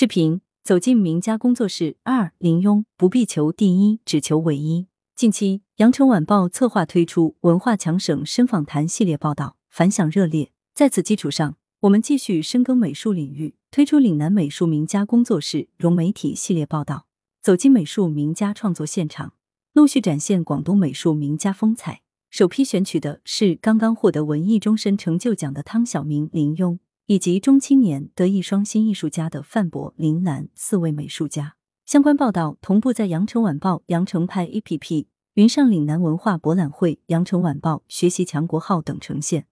视频走进名家工作室二，林庸不必求第一，只求唯一。近期，羊城晚报策划推出文化强省深访谈系列报道，反响热烈。在此基础上，我们继续深耕美术领域，推出岭南美术名家工作室融媒体系列报道，走进美术名家创作现场，陆续展现广东美术名家风采。首批选取的是刚刚获得文艺终身成就奖的汤晓明、林庸。以及中青年德艺双馨艺术家的范博、林兰四位美术家，相关报道同步在羊城晚报、羊城派 APP、云上岭南文化博览会、羊城晚报学习强国号等呈现。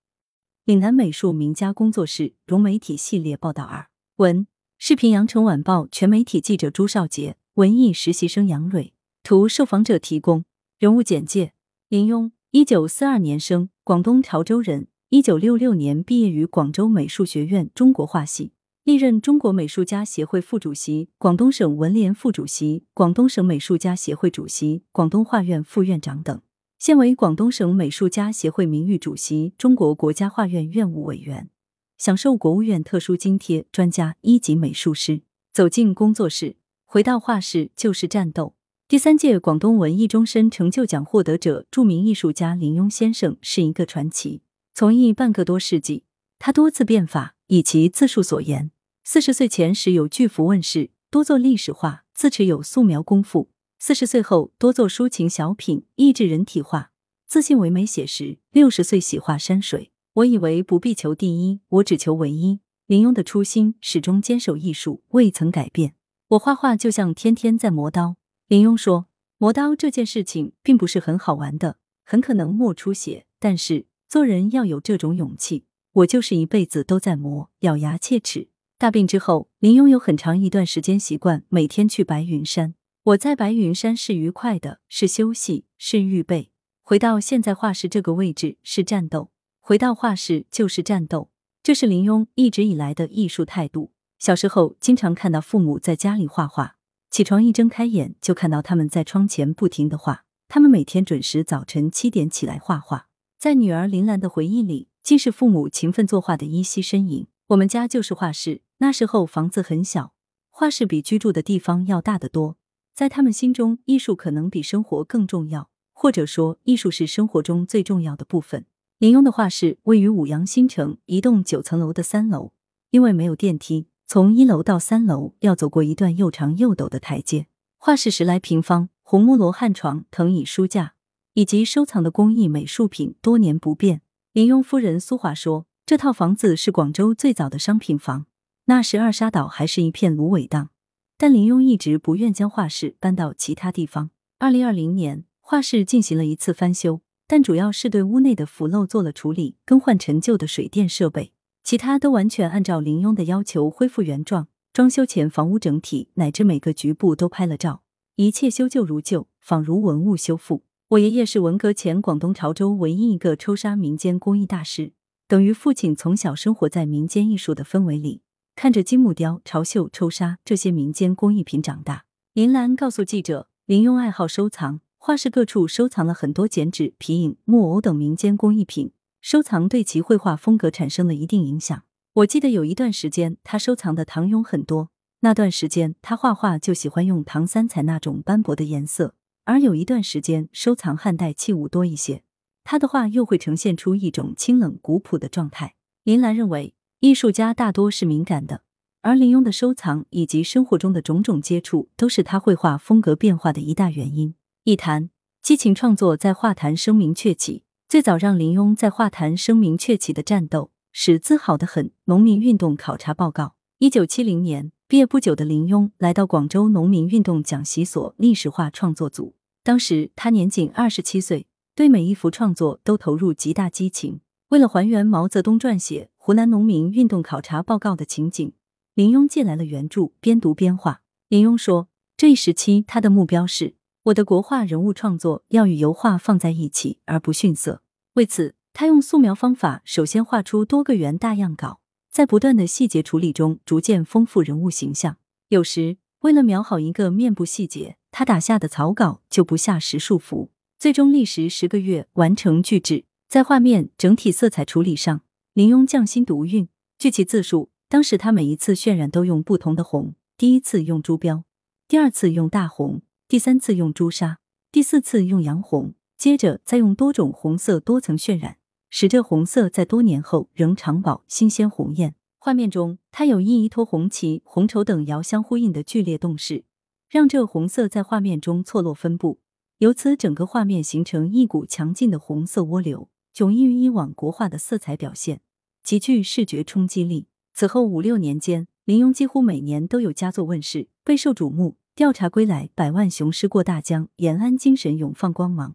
岭南美术名家工作室融媒体系列报道二文视频，羊城晚报全媒体记者朱少杰，文艺实习生杨蕊图，受访者提供。人物简介：林庸，一九四二年生，广东潮州人。一九六六年毕业于广州美术学院中国画系，历任中国美术家协会副主席、广东省文联副主席、广东省美术家协会主席、广东画院副院长等，现为广东省美术家协会名誉主席、中国国家画院院务委员，享受国务院特殊津贴，专家一级美术师。走进工作室，回到画室就是战斗。第三届广东文艺终身成就奖获得者、著名艺术家林庸先生是一个传奇。从艺半个多世纪，他多次变法，以其自述所言，四十岁前时有巨幅问世，多做历史画，自持有素描功夫；四十岁后多做抒情小品、益智人体画，自信唯美写实。六十岁喜画山水。我以为不必求第一，我只求唯一。林庸的初心始终坚守艺术，未曾改变。我画画就像天天在磨刀。林庸说，磨刀这件事情并不是很好玩的，很可能磨出血，但是。做人要有这种勇气，我就是一辈子都在磨，咬牙切齿。大病之后，林庸有很长一段时间习惯每天去白云山。我在白云山是愉快的，是休息，是预备。回到现在画室这个位置是战斗，回到画室就是战斗，这是林庸一直以来的艺术态度。小时候经常看到父母在家里画画，起床一睁开眼就看到他们在窗前不停的画。他们每天准时早晨七点起来画画。在女儿林兰的回忆里，既是父母勤奋作画的依稀身影。我们家就是画室，那时候房子很小，画室比居住的地方要大得多。在他们心中，艺术可能比生活更重要，或者说，艺术是生活中最重要的部分。林庸的画室位于五羊新城一栋九层楼的三楼，因为没有电梯，从一楼到三楼要走过一段又长又陡的台阶。画室十来平方，红木罗汉床、藤椅书架。以及收藏的工艺美术品多年不变。林庸夫人苏华说：“这套房子是广州最早的商品房，那时二沙岛还是一片芦苇荡。但林庸一直不愿将画室搬到其他地方。二零二零年，画室进行了一次翻修，但主要是对屋内的腐漏做了处理，更换陈旧的水电设备，其他都完全按照林庸的要求恢复原状。装修前，房屋整体乃至每个局部都拍了照，一切修旧如旧，仿如文物修复。”我爷爷是文革前广东潮州唯一一个抽沙民间工艺大师，等于父亲从小生活在民间艺术的氛围里，看着金木雕、潮绣、抽沙这些民间工艺品长大。林兰告诉记者，林庸爱好收藏，画室各处收藏了很多剪纸、皮影、木偶等民间工艺品，收藏对其绘画风格产生了一定影响。我记得有一段时间，他收藏的唐俑很多，那段时间他画画就喜欢用唐三彩那种斑驳的颜色。而有一段时间，收藏汉代器物多一些，他的画又会呈现出一种清冷古朴的状态。林兰认为，艺术家大多是敏感的，而林庸的收藏以及生活中的种种接触，都是他绘画风格变化的一大原因。一谈激情创作在画坛声名鹊起，最早让林庸在画坛声名鹊起的战斗是自豪的很。农民运动考察报告，一九七零年。毕业不久的林庸来到广州农民运动讲习所历史画创作组，当时他年仅二十七岁，对每一幅创作都投入极大激情。为了还原毛泽东撰写湖南农民运动考察报告的情景，林庸借来了原著，边读边画。林庸说，这一时期他的目标是我的国画人物创作要与油画放在一起，而不逊色。为此，他用素描方法，首先画出多个圆大样稿。在不断的细节处理中，逐渐丰富人物形象。有时为了描好一个面部细节，他打下的草稿就不下十数幅，最终历时十个月完成巨制。在画面整体色彩处理上，林庸匠心独运。据其自述，当时他每一次渲染都用不同的红、第一次用朱标，第二次用大红，第三次用朱砂，第四次用洋红，接着再用多种红色多层渲染，使这红色在多年后仍常保新鲜红艳。画面中，它有一一托红旗、红绸等遥相呼应的剧烈动势，让这红色在画面中错落分布，由此整个画面形成一股强劲的红色涡流，迥异于以往国画的色彩表现，极具视觉冲击力。此后五六年间，林墉几乎每年都有佳作问世，备受瞩目。调查归来，百万雄师过大江，延安精神永放光芒，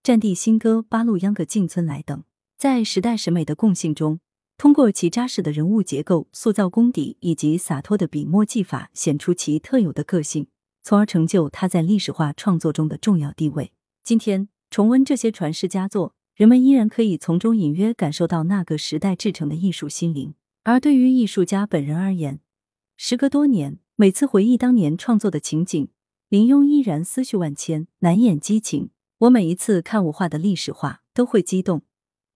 战地新歌，八路秧歌进村来等，在时代审美的共性中，通过其扎实的人物结构、塑造功底以及洒脱的笔墨技法，显出其特有的个性，从而成就他在历史画创作中的重要地位。今天重温这些传世佳作，人们依然可以从中隐约感受到那个时代制成的艺术心灵。而对于艺术家本人而言，时隔多年。每次回忆当年创作的情景，林墉依然思绪万千，难掩激情。我每一次看我画的历史画，都会激动，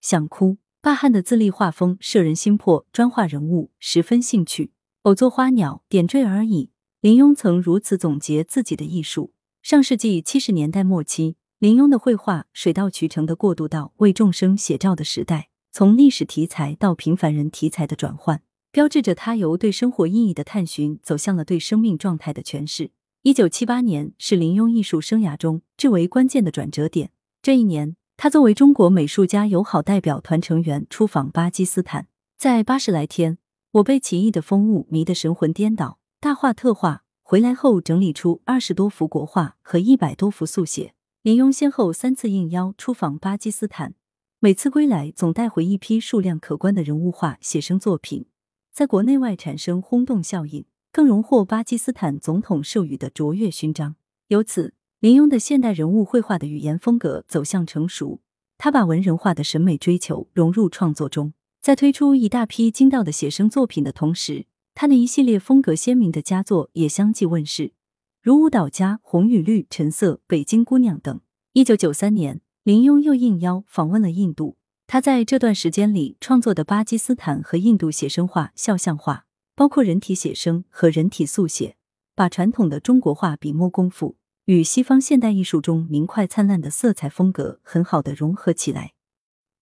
想哭。巴汉的自立画风摄人心魄，专画人物十分兴趣。偶作花鸟，点缀而已。林墉曾如此总结自己的艺术。上世纪七十年代末期，林墉的绘画水到渠成的过渡到为众生写照的时代，从历史题材到平凡人题材的转换。标志着他由对生活意义的探寻走向了对生命状态的诠释。一九七八年是林墉艺术生涯中至为关键的转折点。这一年，他作为中国美术家友好代表团成员出访巴基斯坦，在八十来天，我被奇异的风物迷得神魂颠倒，大画特画。回来后整理出二十多幅国画和一百多幅速写。林庸先后三次应邀出访巴基斯坦，每次归来总带回一批数量可观的人物画写生作品。在国内外产生轰动效应，更荣获巴基斯坦总统授予的卓越勋章。由此，林墉的现代人物绘画的语言风格走向成熟。他把文人画的审美追求融入创作中，在推出一大批精到的写生作品的同时，他的一系列风格鲜明的佳作也相继问世，如《舞蹈家》《红与绿》《橙色》《北京姑娘》等。一九九三年，林墉又应邀访问了印度。他在这段时间里创作的巴基斯坦和印度写生画、肖像画，包括人体写生和人体速写，把传统的中国画笔墨功夫与西方现代艺术中明快灿烂的色彩风格很好的融合起来，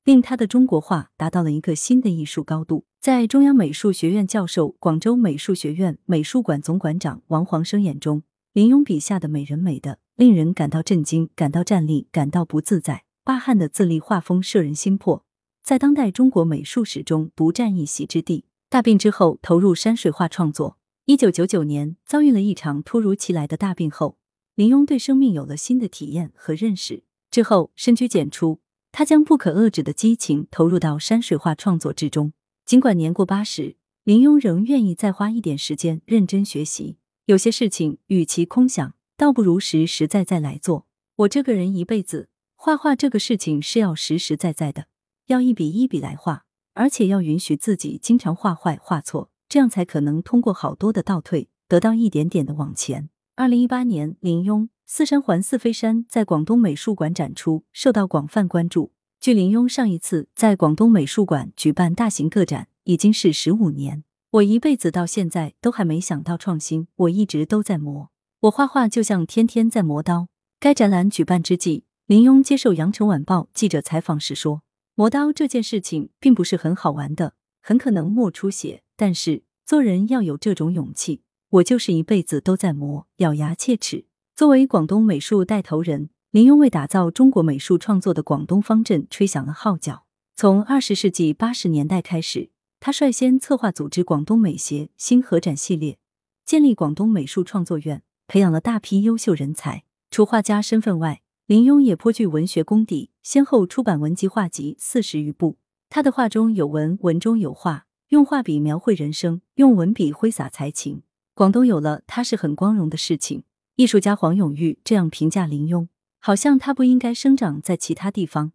令他的中国画达到了一个新的艺术高度。在中央美术学院教授、广州美术学院美术馆总馆长王黄生眼中，林庸笔下的美人美的令人感到震惊、感到站立、感到不自在。巴汉的自立画风摄人心魄，在当代中国美术史中独占一席之地。大病之后，投入山水画创作。一九九九年，遭遇了一场突如其来的大病后，林庸对生命有了新的体验和认识。之后，深居简出，他将不可遏制的激情投入到山水画创作之中。尽管年过八十，林庸仍愿意再花一点时间认真学习。有些事情，与其空想，倒不如实实在在来做。我这个人一辈子。画画这个事情是要实实在在的，要一笔一笔来画，而且要允许自己经常画坏、画错，这样才可能通过好多的倒退，得到一点点的往前。二零一八年，林墉《四山环四飞山》在广东美术馆展出，受到广泛关注。距林墉上一次在广东美术馆举办大型个展，已经是十五年。我一辈子到现在都还没想到创新，我一直都在磨。我画画就像天天在磨刀。该展览举办之际。林庸接受《羊城晚报》记者采访时说：“磨刀这件事情并不是很好玩的，很可能磨出血。但是做人要有这种勇气。我就是一辈子都在磨，咬牙切齿。”作为广东美术带头人，林庸为打造中国美术创作的广东方阵吹响了号角。从二十世纪八十年代开始，他率先策划组织广东美协新合展系列，建立广东美术创作院，培养了大批优秀人才。除画家身份外，林庸也颇具文学功底，先后出版文集画集四十余部。他的画中有文，文中有画，用画笔描绘人生，用文笔挥洒才情。广东有了他是很光荣的事情。艺术家黄永玉这样评价林墉：好像他不应该生长在其他地方，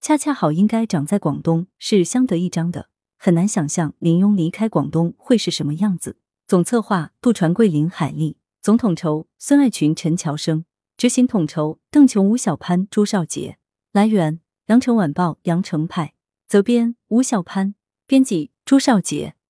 恰恰好应该长在广东，是相得益彰的。很难想象林墉离开广东会是什么样子。总策划杜传贵、林海丽，总统筹孙爱群、陈乔生。执行统筹：邓琼、吴小潘、朱少杰。来源：羊城晚报·羊城派。责编：吴小潘。编辑：朱少杰。